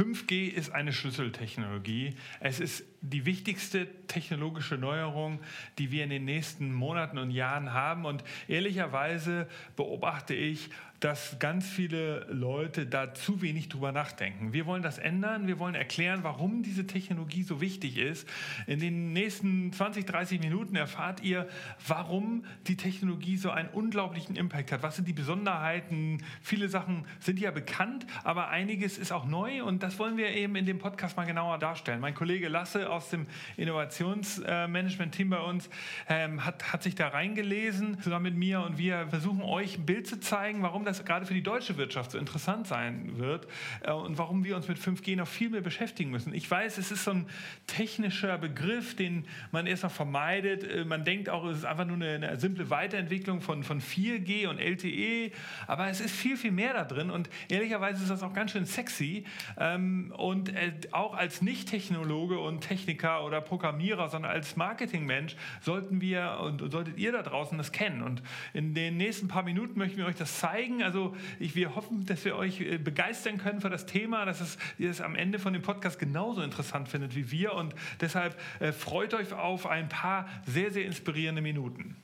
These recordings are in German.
5G ist eine Schlüsseltechnologie. Es ist die wichtigste technologische Neuerung, die wir in den nächsten Monaten und Jahren haben. Und ehrlicherweise beobachte ich, dass ganz viele Leute da zu wenig drüber nachdenken. Wir wollen das ändern. Wir wollen erklären, warum diese Technologie so wichtig ist. In den nächsten 20, 30 Minuten erfahrt ihr, warum die Technologie so einen unglaublichen Impact hat. Was sind die Besonderheiten? Viele Sachen sind ja bekannt, aber einiges ist auch neu und das wollen wir eben in dem Podcast mal genauer darstellen. Mein Kollege Lasse aus dem Innovationsmanagement-Team bei uns ähm, hat, hat sich da reingelesen, zusammen mit mir und wir versuchen euch ein Bild zu zeigen, warum das das gerade für die deutsche Wirtschaft so interessant sein wird äh, und warum wir uns mit 5G noch viel mehr beschäftigen müssen. Ich weiß, es ist so ein technischer Begriff, den man erstmal vermeidet. Äh, man denkt auch, es ist einfach nur eine, eine simple Weiterentwicklung von, von 4G und LTE, aber es ist viel, viel mehr da drin und ehrlicherweise ist das auch ganz schön sexy. Ähm, und äh, auch als Nicht-Technologe und Techniker oder Programmierer, sondern als Marketingmensch sollten wir und solltet ihr da draußen das kennen. Und in den nächsten paar Minuten möchten wir euch das zeigen also ich, wir hoffen, dass wir euch äh, begeistern können für das Thema, dass es, ihr es am Ende von dem Podcast genauso interessant findet wie wir. Und deshalb äh, freut euch auf ein paar sehr, sehr inspirierende Minuten.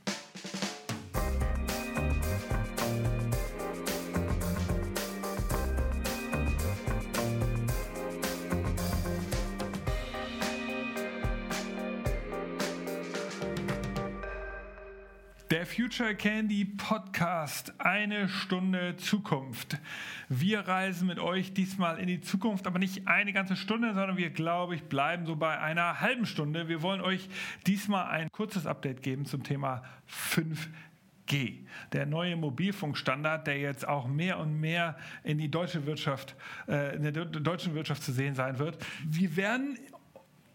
Der Future Candy Podcast, eine Stunde Zukunft. Wir reisen mit euch diesmal in die Zukunft, aber nicht eine ganze Stunde, sondern wir, glaube ich, bleiben so bei einer halben Stunde. Wir wollen euch diesmal ein kurzes Update geben zum Thema 5G. Der neue Mobilfunkstandard, der jetzt auch mehr und mehr in die deutsche Wirtschaft, äh, in der deutschen Wirtschaft zu sehen sein wird. Wir werden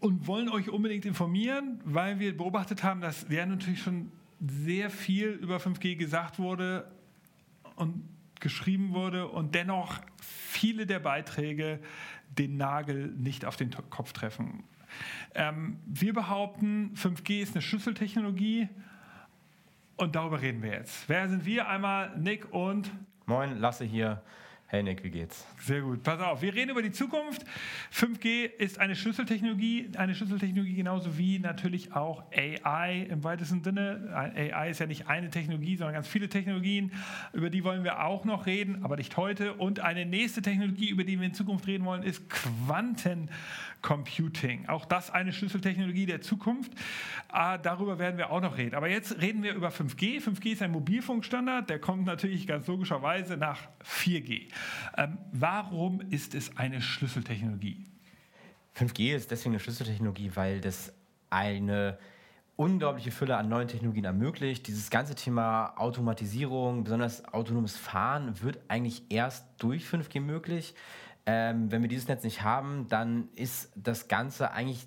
und wollen euch unbedingt informieren, weil wir beobachtet haben, dass wir natürlich schon sehr viel über 5G gesagt wurde und geschrieben wurde und dennoch viele der Beiträge den Nagel nicht auf den Kopf treffen. Ähm, wir behaupten, 5G ist eine Schlüsseltechnologie und darüber reden wir jetzt. Wer sind wir? Einmal Nick und... Moin, Lasse hier. Hey Nick, wie geht's? Sehr gut. Pass auf, wir reden über die Zukunft. 5G ist eine Schlüsseltechnologie, eine Schlüsseltechnologie genauso wie natürlich auch AI im weitesten Sinne. AI ist ja nicht eine Technologie, sondern ganz viele Technologien. Über die wollen wir auch noch reden, aber nicht heute. Und eine nächste Technologie, über die wir in Zukunft reden wollen, ist Quantencomputing. Auch das eine Schlüsseltechnologie der Zukunft. Ah, darüber werden wir auch noch reden. Aber jetzt reden wir über 5G. 5G ist ein Mobilfunkstandard, der kommt natürlich ganz logischerweise nach 4G. Ähm, warum ist es eine Schlüsseltechnologie? 5G ist deswegen eine Schlüsseltechnologie, weil das eine unglaubliche Fülle an neuen Technologien ermöglicht. Dieses ganze Thema Automatisierung, besonders autonomes Fahren, wird eigentlich erst durch 5G möglich. Ähm, wenn wir dieses Netz nicht haben, dann ist das Ganze eigentlich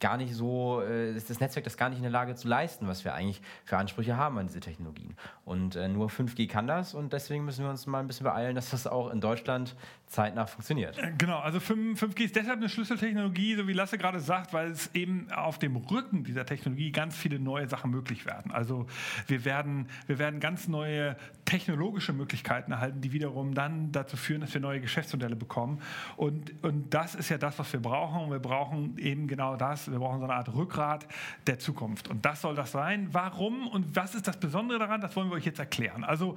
gar nicht so, äh, ist das Netzwerk das gar nicht in der Lage zu leisten, was wir eigentlich für Ansprüche haben an diese Technologien. Und äh, nur 5G kann das und deswegen müssen wir uns mal ein bisschen beeilen, dass das auch in Deutschland zeitnah funktioniert. Äh, genau, also 5G ist deshalb eine Schlüsseltechnologie, so wie Lasse gerade sagt, weil es eben auf dem Rücken dieser Technologie ganz viele neue Sachen möglich werden. Also wir werden, wir werden ganz neue technologische Möglichkeiten erhalten, die wiederum dann dazu führen, dass wir neue Geschäftsmodelle bekommen. Und, und das ist ja das, was wir brauchen. Wir brauchen eben genau das. Wir brauchen so eine Art Rückgrat der Zukunft. Und das soll das sein. Warum und was ist das Besondere daran? Das wollen wir euch jetzt erklären. Also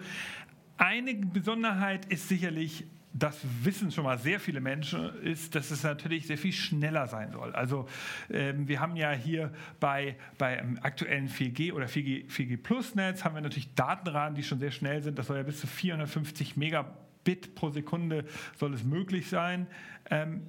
eine Besonderheit ist sicherlich, das wissen schon mal sehr viele Menschen, ist, dass es natürlich sehr viel schneller sein soll. Also ähm, wir haben ja hier bei, bei aktuellen 4G oder 4G, 4G Plus Netz haben wir natürlich Datenraten, die schon sehr schnell sind. Das soll ja bis zu 450 Megabit pro Sekunde soll es möglich sein. Ähm,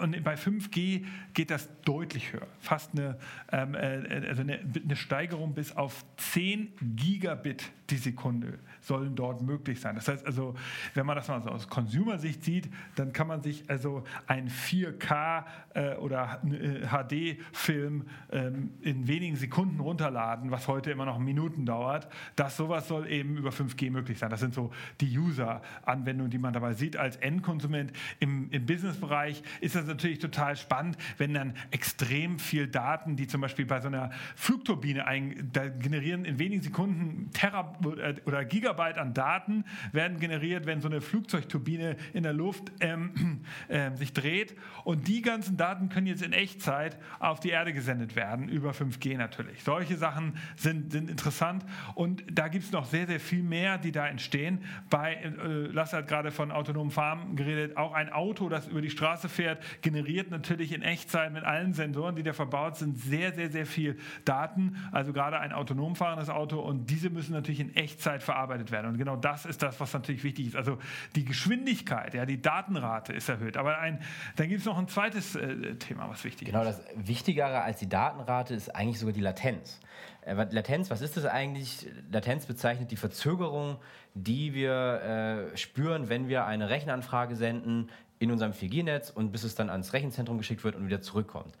und bei 5G geht das deutlich höher. Fast eine, ähm, äh, also eine, eine, Steigerung bis auf 10 Gigabit die Sekunde sollen dort möglich sein. Das heißt also, wenn man das mal so aus Consumer-Sicht sieht, dann kann man sich also ein 4K äh, oder HD-Film äh, ähm, in wenigen Sekunden runterladen, was heute immer noch Minuten dauert. Das sowas soll eben über 5G möglich sein. Das sind so die User-Anwendungen, die man dabei sieht als Endkonsument im, im Business-Bereich ist das natürlich total spannend, wenn dann extrem viel Daten, die zum Beispiel bei so einer Flugturbine ein, da generieren in wenigen Sekunden Terra oder Gigabyte an Daten werden generiert, wenn so eine Flugzeugturbine in der Luft ähm, äh, sich dreht. Und die ganzen Daten können jetzt in Echtzeit auf die Erde gesendet werden, über 5G natürlich. Solche Sachen sind, sind interessant und da gibt es noch sehr, sehr viel mehr, die da entstehen. Bei, äh, Lasse hat gerade von autonomen Farmen geredet, auch ein Auto, das über die Straße fährt, generiert natürlich in Echtzeit mit allen Sensoren, die da verbaut sind, sehr, sehr, sehr viel Daten. Also gerade ein autonom fahrendes Auto und diese müssen natürlich in Echtzeit verarbeitet werden. Und genau das ist das, was natürlich wichtig ist. Also die Geschwindigkeit, ja, die Datenrate ist erhöht. Aber ein, dann gibt es noch ein zweites äh, Thema, was wichtig genau, ist. Genau, das Wichtigere als die Datenrate ist eigentlich sogar die Latenz. Äh, Latenz, was ist das eigentlich? Latenz bezeichnet die Verzögerung, die wir äh, spüren, wenn wir eine Rechenanfrage senden in unserem 4G-Netz und bis es dann ans Rechenzentrum geschickt wird und wieder zurückkommt.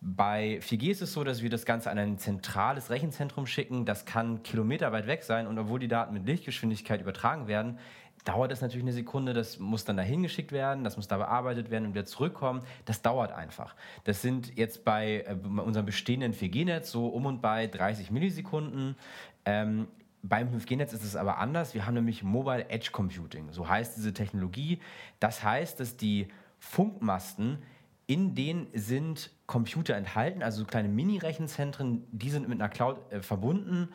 Bei 4G ist es so, dass wir das Ganze an ein zentrales Rechenzentrum schicken. Das kann kilometerweit weg sein und obwohl die Daten mit Lichtgeschwindigkeit übertragen werden, dauert es natürlich eine Sekunde, das muss dann dahin geschickt werden, das muss da bearbeitet werden und wieder zurückkommen. Das dauert einfach. Das sind jetzt bei, äh, unserem bestehenden 4G-Netz so um und bei 30 Millisekunden. Ähm, beim 5G-Netz ist es aber anders. Wir haben nämlich Mobile Edge Computing. So heißt diese Technologie. Das heißt, dass die Funkmasten, in denen sind Computer enthalten, also kleine Mini-Rechenzentren, die sind mit einer Cloud äh, verbunden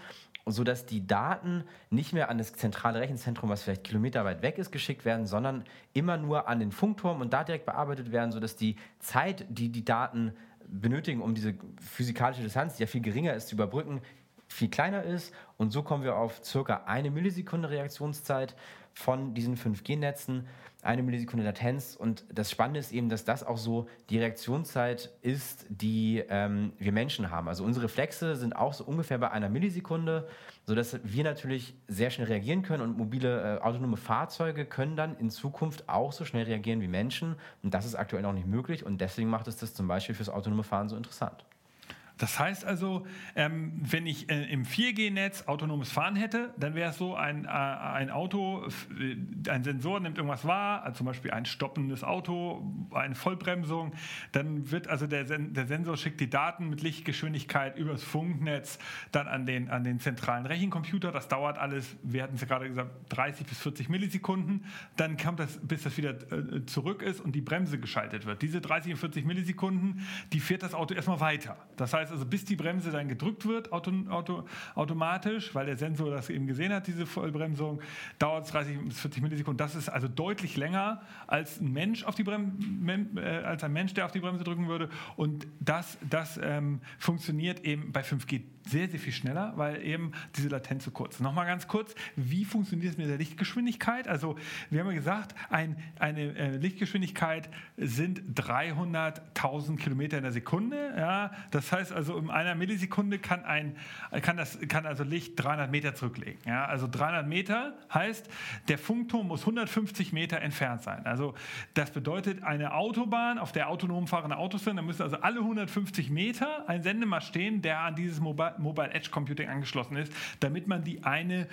sodass die Daten nicht mehr an das zentrale Rechenzentrum, was vielleicht kilometerweit weg ist, geschickt werden, sondern immer nur an den Funkturm und da direkt bearbeitet werden, sodass die Zeit, die die Daten benötigen, um diese physikalische Distanz, die ja viel geringer ist, zu überbrücken, viel kleiner ist. Und so kommen wir auf circa eine Millisekunde Reaktionszeit von diesen 5G-Netzen eine Millisekunde Latenz. Und das Spannende ist eben, dass das auch so die Reaktionszeit ist, die ähm, wir Menschen haben. Also unsere Reflexe sind auch so ungefähr bei einer Millisekunde, sodass wir natürlich sehr schnell reagieren können und mobile äh, autonome Fahrzeuge können dann in Zukunft auch so schnell reagieren wie Menschen. Und das ist aktuell noch nicht möglich und deswegen macht es das zum Beispiel fürs autonome Fahren so interessant. Das heißt also, ähm, wenn ich äh, im 4G-Netz autonomes Fahren hätte, dann wäre es so, ein, äh, ein Auto, äh, ein Sensor nimmt irgendwas wahr, also zum Beispiel ein stoppendes Auto, eine Vollbremsung, dann wird also der, Sen der Sensor schickt die Daten mit Lichtgeschwindigkeit übers Funknetz dann an den, an den zentralen Rechencomputer. Das dauert alles, wir hatten es gerade gesagt, 30 bis 40 Millisekunden. Dann kommt das, bis das wieder äh, zurück ist und die Bremse geschaltet wird. Diese 30 und 40 Millisekunden, die fährt das Auto erstmal weiter. Das heißt, heißt also, bis die Bremse dann gedrückt wird, auto, auto, automatisch, weil der Sensor das eben gesehen hat, diese Vollbremsung, dauert es 30 bis 40 Millisekunden. Das ist also deutlich länger als ein Mensch auf die Brem äh, als ein Mensch, der auf die Bremse drücken würde. Und das, das ähm, funktioniert eben bei 5G sehr, sehr viel schneller, weil eben diese Latenz so kurz. Nochmal ganz kurz, wie funktioniert es mit der Lichtgeschwindigkeit? Also wir haben ja gesagt, ein, eine äh, Lichtgeschwindigkeit sind 300.000 Kilometer in der Sekunde. Ja? Das heißt also, in einer Millisekunde kann, ein, kann, das, kann also Licht 300 Meter zurücklegen. Ja? Also 300 Meter heißt, der Funkturm muss 150 Meter entfernt sein. Also das bedeutet, eine Autobahn, auf der autonom fahrende Autos sind, da müssen also alle 150 Meter ein Sendemast stehen, der an dieses Mobile Mobile Edge Computing angeschlossen ist, damit man die eine,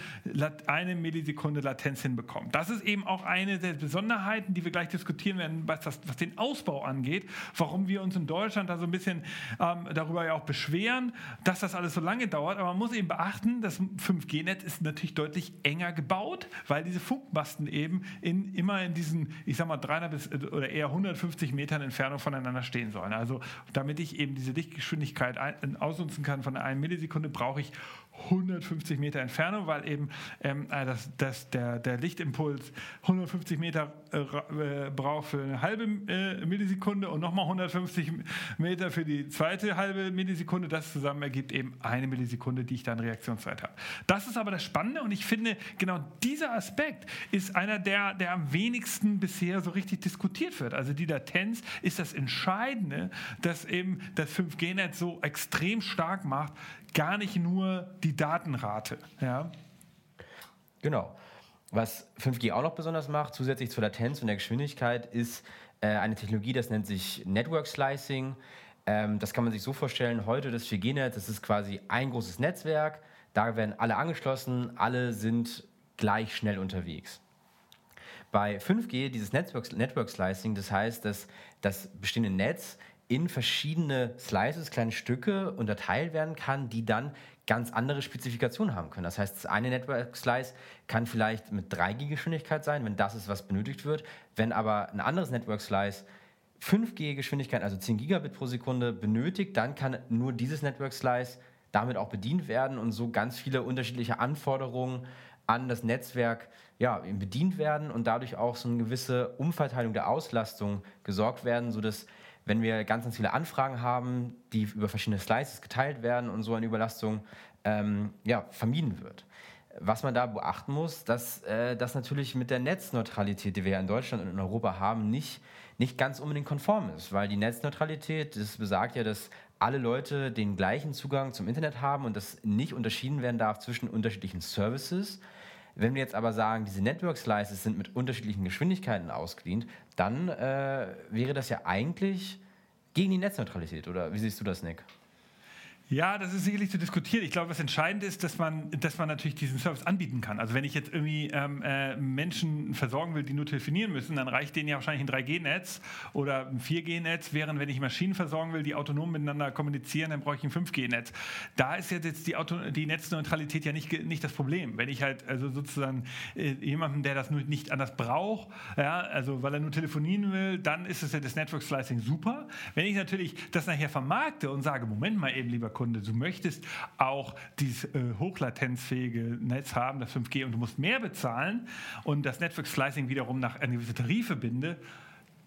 eine Millisekunde Latenz hinbekommt. Das ist eben auch eine der Besonderheiten, die wir gleich diskutieren werden, was, das, was den Ausbau angeht, warum wir uns in Deutschland da so ein bisschen ähm, darüber ja auch beschweren, dass das alles so lange dauert. Aber man muss eben beachten, das 5G-Netz ist natürlich deutlich enger gebaut, weil diese Funkmasten eben in, immer in diesen, ich sag mal, 300 bis oder eher 150 Metern Entfernung voneinander stehen sollen. Also damit ich eben diese Lichtgeschwindigkeit ausnutzen kann von einem Millisekunde, Millisekunde brauche ich 150 Meter Entfernung, weil eben ähm, äh, das, das, der, der Lichtimpuls 150 Meter äh, äh, braucht für eine halbe äh, Millisekunde und nochmal 150 Meter für die zweite halbe Millisekunde. Das zusammen ergibt eben eine Millisekunde, die ich dann Reaktionszeit habe. Das ist aber das Spannende und ich finde, genau dieser Aspekt ist einer, der, der am wenigsten bisher so richtig diskutiert wird. Also die Latenz ist das Entscheidende, dass eben das 5G-Netz so extrem stark macht, gar nicht nur die Datenrate. Ja? Genau. Was 5G auch noch besonders macht, zusätzlich zur Latenz und der Geschwindigkeit, ist äh, eine Technologie, das nennt sich Network Slicing. Ähm, das kann man sich so vorstellen, heute das 4G-Netz, das ist quasi ein großes Netzwerk, da werden alle angeschlossen, alle sind gleich schnell unterwegs. bei 5G dieses Network, Network Slicing, das heißt, dass das bestehende Netz in verschiedene Slices, kleine Stücke unterteilt werden kann, die dann ganz andere Spezifikationen haben können. Das heißt, das eine Network Slice kann vielleicht mit 3G Geschwindigkeit sein, wenn das ist, was benötigt wird. Wenn aber ein anderes Network Slice 5G Geschwindigkeit, also 10 Gigabit pro Sekunde benötigt, dann kann nur dieses Network Slice damit auch bedient werden und so ganz viele unterschiedliche Anforderungen an das Netzwerk ja, bedient werden und dadurch auch so eine gewisse Umverteilung der Auslastung gesorgt werden, sodass wenn wir ganz, ganz viele Anfragen haben, die über verschiedene Slices geteilt werden und so eine Überlastung ähm, ja, vermieden wird. Was man da beachten muss, dass äh, das natürlich mit der Netzneutralität, die wir ja in Deutschland und in Europa haben, nicht, nicht ganz unbedingt konform ist, weil die Netzneutralität, das besagt ja, dass alle Leute den gleichen Zugang zum Internet haben und das nicht unterschieden werden darf zwischen unterschiedlichen Services. Wenn wir jetzt aber sagen, diese Network Slices sind mit unterschiedlichen Geschwindigkeiten ausgedient, dann äh, wäre das ja eigentlich gegen die Netzneutralität, oder wie siehst du das, Nick? Ja, das ist sicherlich zu diskutieren. Ich glaube, was entscheidend ist, dass man, dass man natürlich diesen Service anbieten kann. Also wenn ich jetzt irgendwie ähm, äh, Menschen versorgen will, die nur telefonieren müssen, dann reicht denen ja wahrscheinlich ein 3G-Netz oder ein 4G-Netz, während wenn ich Maschinen versorgen will, die autonom miteinander kommunizieren, dann brauche ich ein 5G-Netz. Da ist jetzt die, Auto die Netzneutralität ja nicht, nicht das Problem. Wenn ich halt also sozusagen äh, jemanden, der das nur nicht anders braucht, ja, also weil er nur telefonieren will, dann ist es ja das Network Slicing super. Wenn ich natürlich das nachher vermarkte und sage, Moment mal eben, lieber Kunde, Kunde. Du möchtest auch dieses äh, hochlatenzfähige Netz haben, das 5G, und du musst mehr bezahlen und das Network Slicing wiederum nach einer gewissen Tarife binde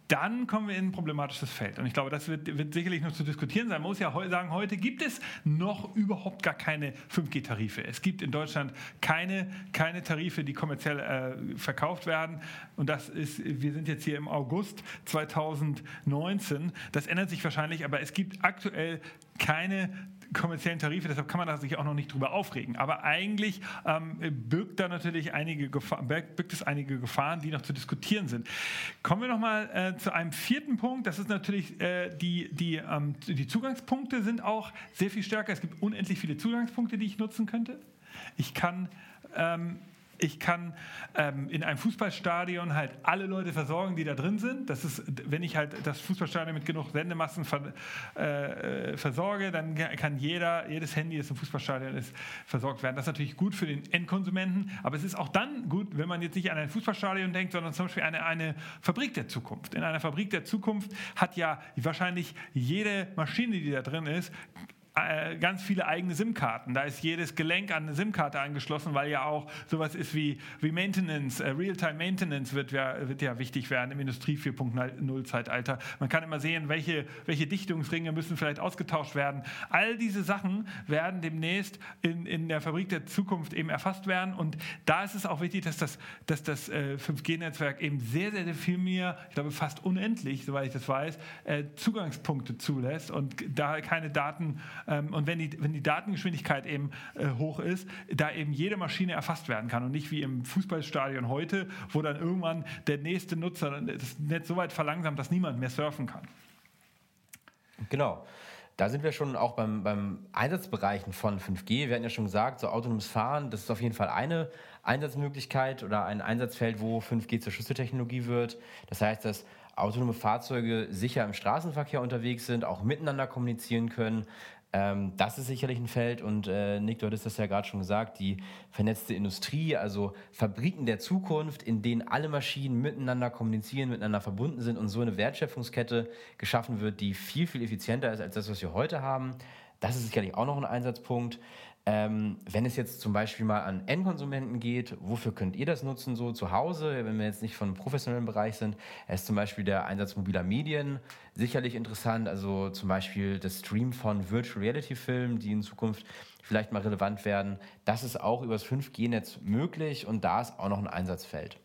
dann kommen wir in ein problematisches Feld. Und ich glaube, das wird, wird, sicherlich noch zu diskutieren sein. Man muss ja sagen, heute gibt es noch überhaupt gar keine 5G-Tarife. Es gibt in Deutschland keine, keine Tarife, die kommerziell äh, verkauft werden. Und das ist, wir sind jetzt hier im August 2019. Das ändert sich wahrscheinlich, aber es gibt aktuell keine kommerziellen Tarife, deshalb kann man da sich auch noch nicht drüber aufregen. Aber eigentlich ähm, birgt da natürlich einige Gefahren, birgt es einige Gefahren, die noch zu diskutieren sind. Kommen wir nochmal äh, zu einem vierten Punkt. Das ist natürlich äh, die, die, ähm, die Zugangspunkte sind auch sehr viel stärker. Es gibt unendlich viele Zugangspunkte, die ich nutzen könnte. Ich kann ähm, ich kann ähm, in einem Fußballstadion halt alle Leute versorgen, die da drin sind. Das ist, wenn ich halt das Fußballstadion mit genug Sendemassen ver, äh, äh versorge, dann kann jeder, jedes Handy, das im Fußballstadion ist, versorgt werden. Das ist natürlich gut für den Endkonsumenten, aber es ist auch dann gut, wenn man jetzt nicht an ein Fußballstadion denkt, sondern zum Beispiel eine, eine Fabrik der Zukunft. In einer Fabrik der Zukunft hat ja wahrscheinlich jede Maschine, die da drin ist, äh, ganz viele eigene SIM-Karten. Da ist jedes Gelenk an eine SIM-Karte angeschlossen, weil ja auch sowas ist wie, wie Maintenance, äh, Real-Time Maintenance wird ja, wird ja wichtig werden im Industrie 4.0-Zeitalter. Man kann immer sehen, welche, welche Dichtungsringe müssen vielleicht ausgetauscht werden. All diese Sachen werden demnächst in, in der Fabrik der Zukunft eben erfasst werden. Und da ist es auch wichtig, dass das, dass das äh, 5G-Netzwerk eben sehr, sehr, sehr viel mehr, ich glaube fast unendlich, soweit ich das weiß, äh, Zugangspunkte zulässt und da keine Daten und wenn die, wenn die Datengeschwindigkeit eben äh, hoch ist, da eben jede Maschine erfasst werden kann und nicht wie im Fußballstadion heute, wo dann irgendwann der nächste Nutzer das Netz so weit verlangsamt, dass niemand mehr surfen kann. Genau. Da sind wir schon auch beim, beim Einsatzbereichen von 5G. Wir hatten ja schon gesagt, so autonomes Fahren, das ist auf jeden Fall eine Einsatzmöglichkeit oder ein Einsatzfeld, wo 5G zur Schlüsseltechnologie wird. Das heißt, dass autonome Fahrzeuge sicher im Straßenverkehr unterwegs sind, auch miteinander kommunizieren können, ähm, das ist sicherlich ein Feld und äh, Nick, du hattest das ja gerade schon gesagt, die vernetzte Industrie, also Fabriken der Zukunft, in denen alle Maschinen miteinander kommunizieren, miteinander verbunden sind und so eine Wertschöpfungskette geschaffen wird, die viel, viel effizienter ist als das, was wir heute haben. Das ist sicherlich auch noch ein Einsatzpunkt. Ähm, wenn es jetzt zum Beispiel mal an Endkonsumenten geht, wofür könnt ihr das nutzen, so zu Hause, wenn wir jetzt nicht von professionellen Bereich sind? Ist zum Beispiel der Einsatz mobiler Medien sicherlich interessant, also zum Beispiel das Stream von Virtual Reality Filmen, die in Zukunft vielleicht mal relevant werden. Das ist auch übers 5G-Netz möglich und da ist auch noch ein Einsatzfeld.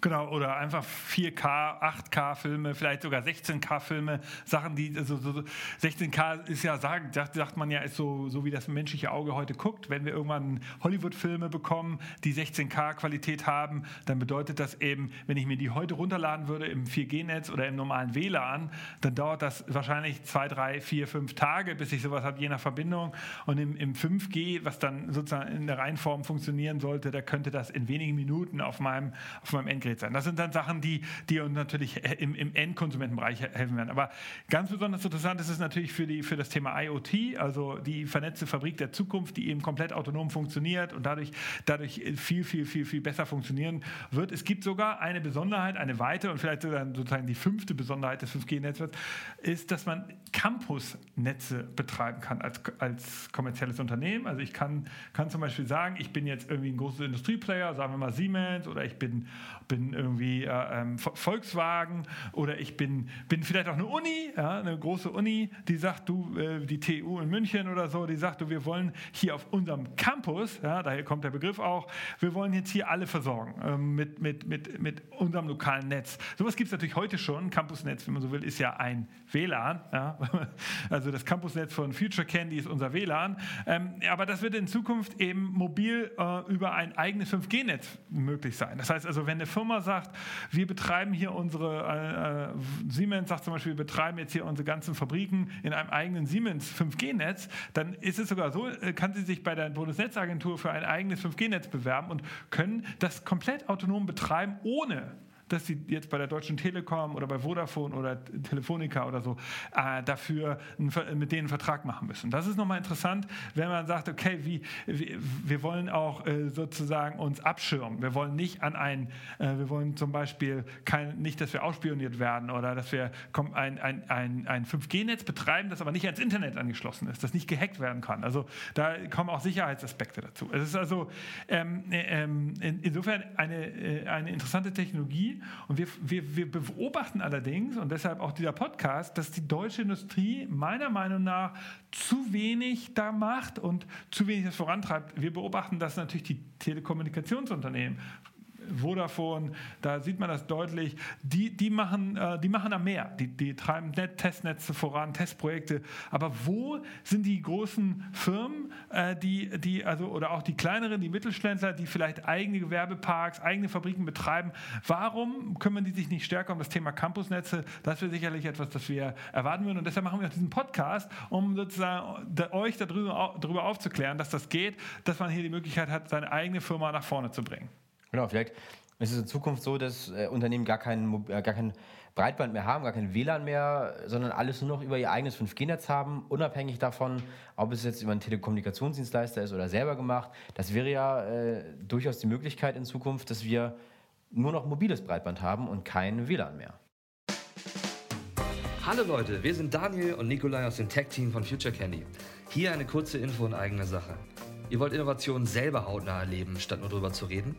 Genau, oder einfach 4K, 8K-Filme, vielleicht sogar 16K-Filme, Sachen, die, also so, 16K ist ja, sagt, sagt man ja, ist so, so wie das menschliche Auge heute guckt. Wenn wir irgendwann Hollywood-Filme bekommen, die 16K-Qualität haben, dann bedeutet das eben, wenn ich mir die heute runterladen würde im 4G-Netz oder im normalen WLAN, dann dauert das wahrscheinlich zwei, drei, vier, fünf Tage, bis ich sowas habe, je nach Verbindung. Und im, im 5G, was dann sozusagen in der Reihenform funktionieren sollte, da könnte das in wenigen Minuten auf meinem, auf meinem Endgerät integriert sein. Das sind dann Sachen, die, die uns natürlich im, im Endkonsumentenbereich helfen werden. Aber ganz besonders interessant ist es natürlich für, die, für das Thema IoT, also die vernetzte Fabrik der Zukunft, die eben komplett autonom funktioniert und dadurch, dadurch viel, viel, viel, viel besser funktionieren wird. Es gibt sogar eine Besonderheit, eine weitere und vielleicht sozusagen die fünfte Besonderheit des 5G-Netzwerks, ist, dass man Campusnetze betreiben kann als, als kommerzielles Unternehmen. Also ich kann, kann zum Beispiel sagen, ich bin jetzt irgendwie ein großer Industrieplayer, sagen wir mal Siemens oder ich bin, bin irgendwie äh, ähm, Volkswagen oder ich bin, bin vielleicht auch eine Uni, ja, eine große Uni, die sagt, du, äh, die TU in München oder so, die sagt, du, wir wollen hier auf unserem Campus, ja, daher kommt der Begriff auch, wir wollen jetzt hier alle versorgen ähm, mit, mit, mit, mit unserem lokalen Netz. Sowas gibt es natürlich heute schon. Campusnetz, wenn man so will, ist ja ein WLAN. Ja? Also das Campusnetz von Future Candy ist unser WLAN. Ähm, aber das wird in Zukunft eben mobil äh, über ein eigenes 5G-Netz möglich sein. Das heißt also, wenn eine Firma sagt, wir betreiben hier unsere, äh, äh Siemens sagt zum Beispiel, wir betreiben jetzt hier unsere ganzen Fabriken in einem eigenen Siemens 5G-Netz, dann ist es sogar so, äh, kann sie sich bei der Bundesnetzagentur für ein eigenes 5G-Netz bewerben und können das komplett autonom betreiben, ohne dass sie jetzt bei der Deutschen Telekom oder bei Vodafone oder Telefonica oder so äh, dafür einen, mit denen einen Vertrag machen müssen. Das ist nochmal interessant, wenn man sagt, okay, wie, wie wir wollen auch äh, sozusagen uns abschirmen. Wir wollen nicht an ein, äh, wir wollen zum Beispiel kein, nicht, dass wir ausspioniert werden oder dass wir ein, ein, ein, ein 5G-Netz betreiben, das aber nicht ans Internet angeschlossen ist, das nicht gehackt werden kann. Also da kommen auch Sicherheitsaspekte dazu. Es ist also ähm, ähm, in, insofern eine, äh, eine interessante Technologie, und wir, wir, wir beobachten allerdings, und deshalb auch dieser Podcast, dass die deutsche Industrie meiner Meinung nach zu wenig da macht und zu wenig das vorantreibt. Wir beobachten, dass natürlich die Telekommunikationsunternehmen Vodafone, da sieht man das deutlich, die, die, machen, äh, die machen da mehr. Die, die treiben Net Testnetze voran, Testprojekte. Aber wo sind die großen Firmen, äh, die, die, also, oder auch die kleineren, die Mittelständler, die vielleicht eigene Gewerbeparks, eigene Fabriken betreiben? Warum kümmern die sich nicht stärker um das Thema Campusnetze? Das wäre sicherlich etwas, das wir erwarten würden. Und deshalb machen wir auch diesen Podcast, um sozusagen euch darüber, darüber aufzuklären, dass das geht, dass man hier die Möglichkeit hat, seine eigene Firma nach vorne zu bringen. Genau, vielleicht ist es in Zukunft so, dass äh, Unternehmen gar kein, äh, gar kein Breitband mehr haben, gar kein WLAN mehr, sondern alles nur noch über ihr eigenes 5G-Netz haben, unabhängig davon, ob es jetzt über einen Telekommunikationsdienstleister ist oder selber gemacht. Das wäre ja äh, durchaus die Möglichkeit in Zukunft, dass wir nur noch mobiles Breitband haben und kein WLAN mehr. Hallo Leute, wir sind Daniel und Nikolai aus dem Tech-Team von Future Candy. Hier eine kurze Info in eigener Sache. Ihr wollt Innovationen selber hautnah erleben, statt nur drüber zu reden?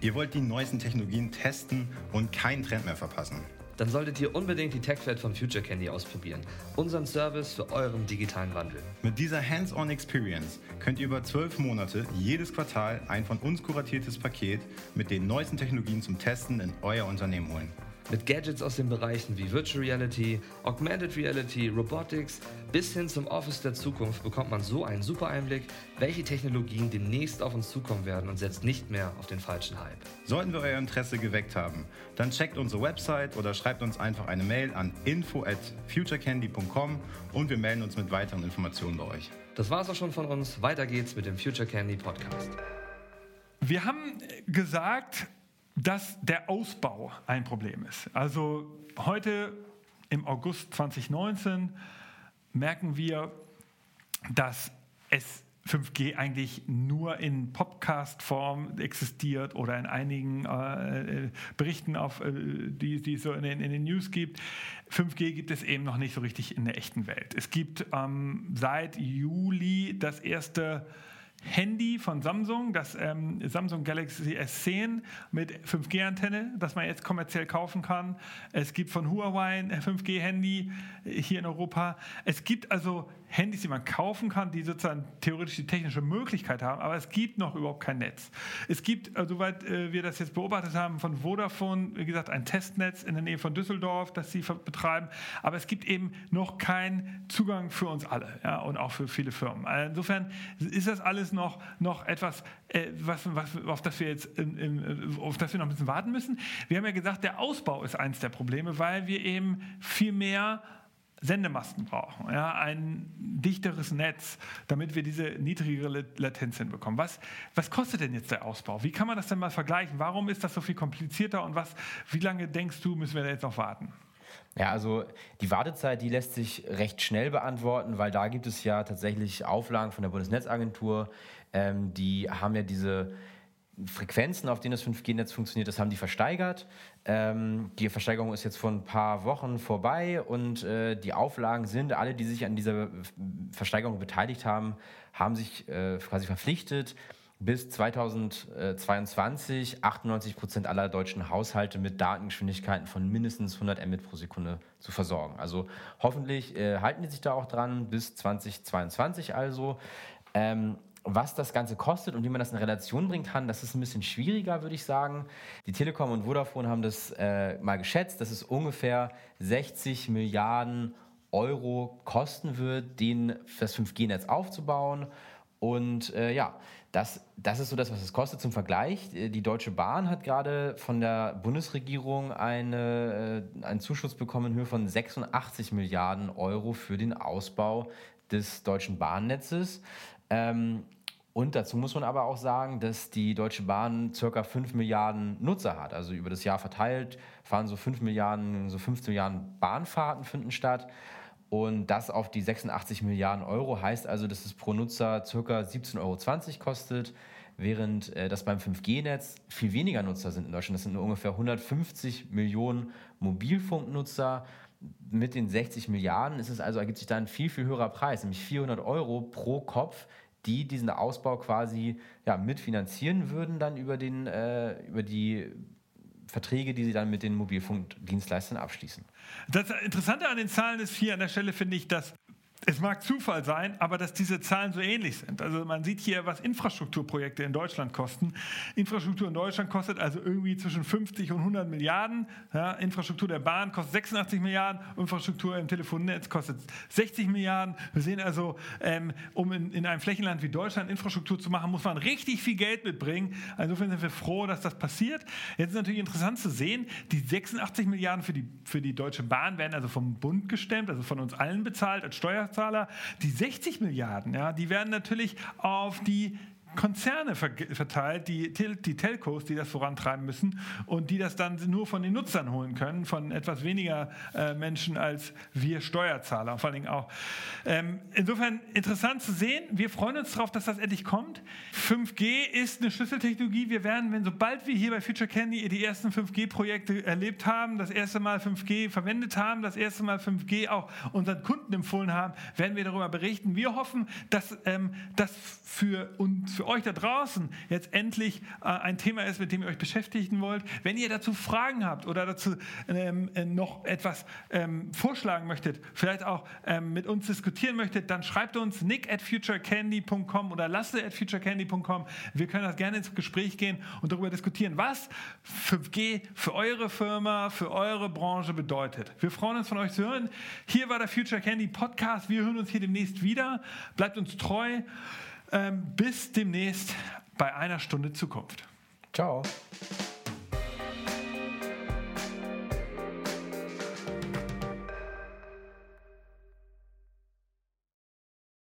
Ihr wollt die neuesten Technologien testen und keinen Trend mehr verpassen. Dann solltet ihr unbedingt die TechFlat von Future Candy ausprobieren. Unseren Service für euren digitalen Wandel. Mit dieser Hands-on Experience könnt ihr über zwölf Monate jedes Quartal ein von uns kuratiertes Paket mit den neuesten Technologien zum Testen in euer Unternehmen holen. Mit Gadgets aus den Bereichen wie Virtual Reality, Augmented Reality, Robotics bis hin zum Office der Zukunft bekommt man so einen super Einblick, welche Technologien demnächst auf uns zukommen werden und setzt nicht mehr auf den falschen Hype. Sollten wir euer Interesse geweckt haben, dann checkt unsere Website oder schreibt uns einfach eine Mail an info at futurecandy.com und wir melden uns mit weiteren Informationen bei euch. Das war's auch schon von uns. Weiter geht's mit dem Future Candy Podcast. Wir haben gesagt, dass der Ausbau ein Problem ist. Also heute im August 2019 merken wir, dass es 5G eigentlich nur in Podcast-Form existiert oder in einigen äh, Berichten, auf, äh, die, die es so in in den, News gibt. 5G gibt es eben noch nicht so richtig in der echten Welt. Es gibt ähm, seit Juli das erste Handy von Samsung, das ähm, Samsung Galaxy S10 mit 5G-Antenne, das man jetzt kommerziell kaufen kann. Es gibt von Huawei ein 5G-Handy hier in Europa. Es gibt also Handys, die man kaufen kann, die sozusagen theoretisch die technische Möglichkeit haben, aber es gibt noch überhaupt kein Netz. Es gibt, äh, soweit äh, wir das jetzt beobachtet haben, von Vodafone, wie gesagt, ein Testnetz in der Nähe von Düsseldorf, das sie betreiben, aber es gibt eben noch keinen Zugang für uns alle ja, und auch für viele Firmen. Also insofern ist das alles noch, noch etwas, äh, was, was, auf, das wir jetzt, in, in, auf das wir noch ein bisschen warten müssen. Wir haben ja gesagt, der Ausbau ist eines der Probleme, weil wir eben viel mehr Sendemasten brauchen, ja, ein dichteres Netz, damit wir diese niedrigere Latenz hinbekommen. Was, was kostet denn jetzt der Ausbau? Wie kann man das denn mal vergleichen? Warum ist das so viel komplizierter und was, wie lange denkst du, müssen wir da jetzt noch warten? Ja, also die Wartezeit, die lässt sich recht schnell beantworten, weil da gibt es ja tatsächlich Auflagen von der Bundesnetzagentur. Ähm, die haben ja diese Frequenzen, auf denen das 5G-Netz funktioniert, das haben die versteigert. Ähm, die Versteigerung ist jetzt vor ein paar Wochen vorbei und äh, die Auflagen sind, alle, die sich an dieser Versteigerung beteiligt haben, haben sich äh, quasi verpflichtet, bis 2022 98 Prozent aller deutschen Haushalte mit Datengeschwindigkeiten von mindestens 100 Mbit pro Sekunde zu versorgen. Also hoffentlich äh, halten die sich da auch dran, bis 2022 also. Ähm, was das Ganze kostet und wie man das in Relation bringen kann, das ist ein bisschen schwieriger, würde ich sagen. Die Telekom und Vodafone haben das äh, mal geschätzt, dass es ungefähr 60 Milliarden Euro kosten wird, den, das 5G-Netz aufzubauen. Und äh, ja, das, das ist so das, was es kostet. Zum Vergleich, äh, die Deutsche Bahn hat gerade von der Bundesregierung eine, äh, einen Zuschuss bekommen in Höhe von 86 Milliarden Euro für den Ausbau des deutschen Bahnnetzes. Ähm, und dazu muss man aber auch sagen, dass die Deutsche Bahn ca. 5 Milliarden Nutzer hat. Also über das Jahr verteilt fahren so 5 Milliarden, so 15 Milliarden Bahnfahrten finden statt. Und das auf die 86 Milliarden Euro heißt also, dass es pro Nutzer ca. 17,20 Euro kostet, während äh, das beim 5G-Netz viel weniger Nutzer sind in Deutschland. Das sind nur ungefähr 150 Millionen Mobilfunknutzer. Mit den 60 Milliarden ist es also, ergibt sich da ein viel, viel höherer Preis, nämlich 400 Euro pro Kopf, die diesen Ausbau quasi ja, mitfinanzieren würden, dann über, den, äh, über die Verträge, die sie dann mit den Mobilfunkdienstleistern abschließen. Das Interessante an den Zahlen ist hier an der Stelle, finde ich, dass es mag Zufall sein, aber dass diese Zahlen so ähnlich sind. Also man sieht hier, was Infrastrukturprojekte in Deutschland kosten. Infrastruktur in Deutschland kostet also irgendwie zwischen 50 und 100 Milliarden. Ja, Infrastruktur der Bahn kostet 86 Milliarden. Infrastruktur im Telefonnetz kostet 60 Milliarden. Wir sehen also, ähm, um in, in, einem Flächenland wie Deutschland Infrastruktur zu machen, muss man richtig viel Geld mitbringen. Insofern sind wir froh, dass das passiert. Jetzt ist natürlich interessant zu sehen, die 86 Milliarden für die, für die Deutsche Bahn werden also vom Bund gestemmt, also von uns allen bezahlt als Steuer Steuerzahler. Die 60 Milliarden, ja, die werden natürlich auf die Konzerne verteilt, die, die Telcos, die das vorantreiben müssen und die das dann nur von den Nutzern holen können, von etwas weniger äh, Menschen als wir Steuerzahler, vor allen Dingen auch. Ähm, insofern interessant zu sehen. Wir freuen uns darauf, dass das endlich kommt. 5G ist eine Schlüsseltechnologie. Wir werden, wenn sobald wir hier bei Future Candy die ersten 5G-Projekte erlebt haben, das erste Mal 5G verwendet haben, das erste Mal 5G auch unseren Kunden empfohlen haben, werden wir darüber berichten. Wir hoffen, dass ähm, das für für für euch da draußen jetzt endlich äh, ein Thema ist, mit dem ihr euch beschäftigen wollt. Wenn ihr dazu Fragen habt oder dazu ähm, äh, noch etwas ähm, vorschlagen möchtet, vielleicht auch ähm, mit uns diskutieren möchtet, dann schreibt uns nick at futurecandy.com oder lasse at futurecandy.com. Wir können das gerne ins Gespräch gehen und darüber diskutieren, was 5G für eure Firma, für eure Branche bedeutet. Wir freuen uns von euch zu hören. Hier war der Future Candy Podcast. Wir hören uns hier demnächst wieder. Bleibt uns treu. Ähm, bis demnächst bei einer Stunde Zukunft. Ciao.